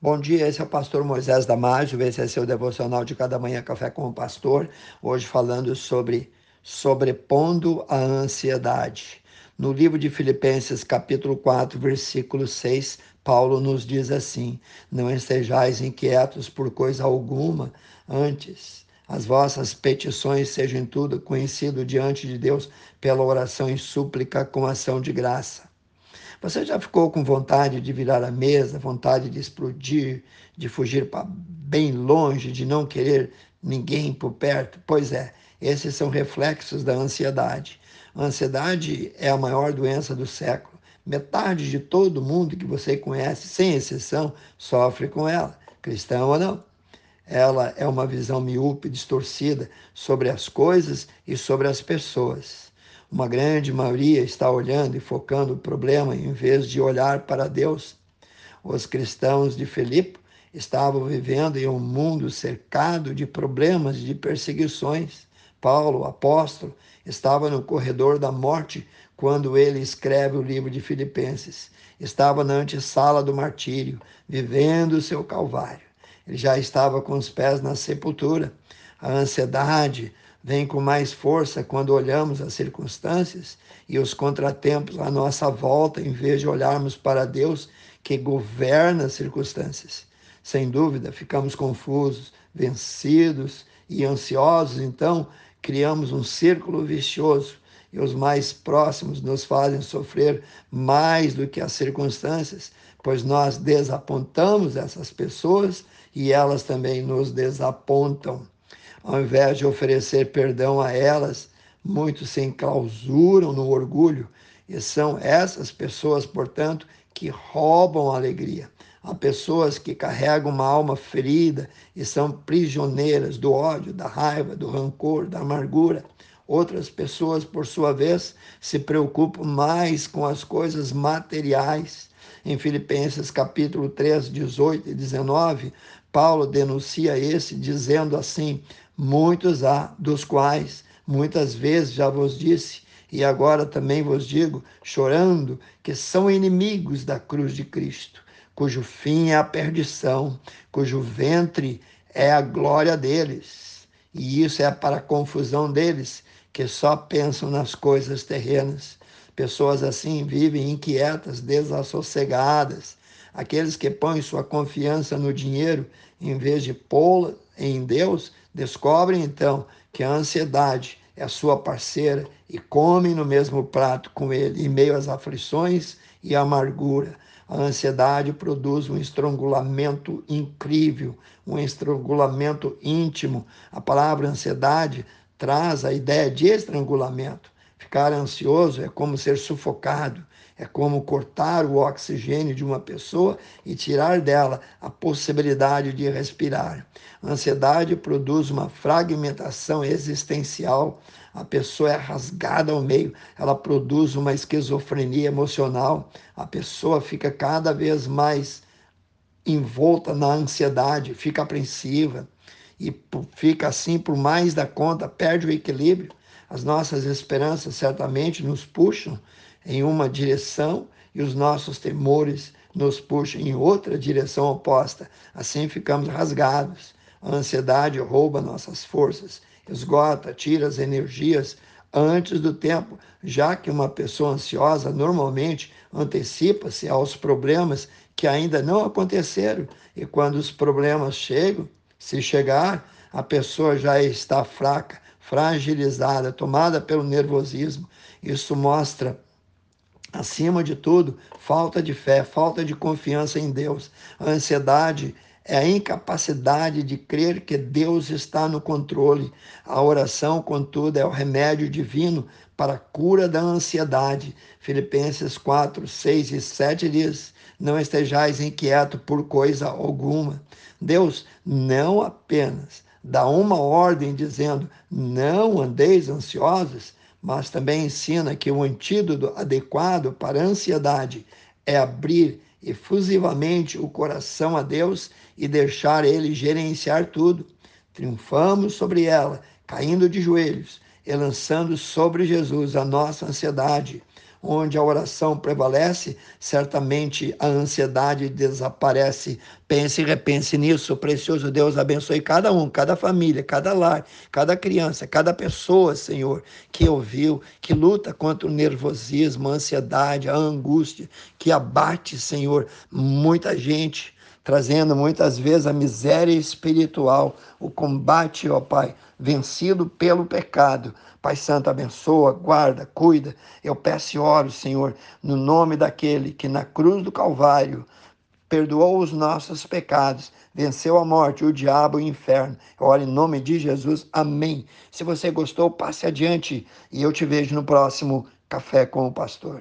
Bom dia, esse é o pastor Moisés Damásio, esse é seu devocional de cada manhã Café com o Pastor, hoje falando sobre sobrepondo a ansiedade. No livro de Filipenses, capítulo 4, versículo 6, Paulo nos diz assim: Não estejais inquietos por coisa alguma, antes as vossas petições sejam tudo conhecido diante de Deus pela oração e súplica com ação de graça você já ficou com vontade de virar a mesa, vontade de explodir, de fugir para bem longe, de não querer ninguém por perto? Pois é, esses são reflexos da ansiedade. A ansiedade é a maior doença do século. Metade de todo mundo que você conhece, sem exceção, sofre com ela, cristão ou não. Ela é uma visão miúpe, distorcida sobre as coisas e sobre as pessoas. Uma grande maioria está olhando e focando o problema em vez de olhar para Deus. Os cristãos de Filipe estavam vivendo em um mundo cercado de problemas, de perseguições. Paulo, apóstolo, estava no corredor da morte quando ele escreve o livro de Filipenses. Estava na antessala do martírio, vivendo o seu calvário. Ele já estava com os pés na sepultura. A ansiedade, vem com mais força quando olhamos as circunstâncias e os contratempos à nossa volta, em vez de olharmos para Deus que governa as circunstâncias. Sem dúvida, ficamos confusos, vencidos e ansiosos, então criamos um círculo vicioso e os mais próximos nos fazem sofrer mais do que as circunstâncias, pois nós desapontamos essas pessoas e elas também nos desapontam ao invés de oferecer perdão a elas, muitos se enclausuram no orgulho e são essas pessoas, portanto, que roubam a alegria. Há pessoas que carregam uma alma ferida e são prisioneiras do ódio, da raiva, do rancor, da amargura. Outras pessoas, por sua vez, se preocupam mais com as coisas materiais. Em Filipenses capítulo 3, 18 e 19, Paulo denuncia esse dizendo assim: Muitos há, dos quais muitas vezes já vos disse, e agora também vos digo, chorando, que são inimigos da cruz de Cristo, cujo fim é a perdição, cujo ventre é a glória deles. E isso é para a confusão deles, que só pensam nas coisas terrenas. Pessoas assim vivem inquietas, desassossegadas. Aqueles que põem sua confiança no dinheiro em vez de pô-la em Deus Descobrem então que a ansiedade é sua parceira e comem no mesmo prato com ele, em meio às aflições e amargura. A ansiedade produz um estrangulamento incrível, um estrangulamento íntimo. A palavra ansiedade traz a ideia de estrangulamento. Ficar ansioso é como ser sufocado, é como cortar o oxigênio de uma pessoa e tirar dela a possibilidade de respirar. A ansiedade produz uma fragmentação existencial. A pessoa é rasgada ao meio, ela produz uma esquizofrenia emocional. A pessoa fica cada vez mais envolta na ansiedade, fica apreensiva e fica assim por mais da conta, perde o equilíbrio. As nossas esperanças certamente nos puxam em uma direção e os nossos temores nos puxam em outra direção oposta. Assim ficamos rasgados. A ansiedade rouba nossas forças, esgota, tira as energias antes do tempo, já que uma pessoa ansiosa normalmente antecipa-se aos problemas que ainda não aconteceram e quando os problemas chegam, se chegar, a pessoa já está fraca, fragilizada, tomada pelo nervosismo. Isso mostra Acima de tudo, falta de fé, falta de confiança em Deus. A ansiedade é a incapacidade de crer que Deus está no controle. A oração, contudo, é o remédio divino para a cura da ansiedade. Filipenses 4, 6 e 7 diz: Não estejais inquieto por coisa alguma. Deus não apenas dá uma ordem dizendo: Não andeis ansiosos, mas também ensina que o antídoto adequado para a ansiedade é abrir efusivamente o coração a Deus e deixar Ele gerenciar tudo. Triunfamos sobre ela, caindo de joelhos e lançando sobre Jesus a nossa ansiedade. Onde a oração prevalece, certamente a ansiedade desaparece. Pense e repense nisso, precioso Deus, abençoe cada um, cada família, cada lar, cada criança, cada pessoa, Senhor, que ouviu, que luta contra o nervosismo, a ansiedade, a angústia, que abate, Senhor, muita gente trazendo muitas vezes a miséria espiritual, o combate, ó Pai, vencido pelo pecado. Pai Santo, abençoa, guarda, cuida. Eu peço e oro, Senhor, no nome daquele que na cruz do Calvário perdoou os nossos pecados, venceu a morte, o diabo e o inferno. Eu oro em nome de Jesus. Amém. Se você gostou, passe adiante e eu te vejo no próximo Café com o Pastor.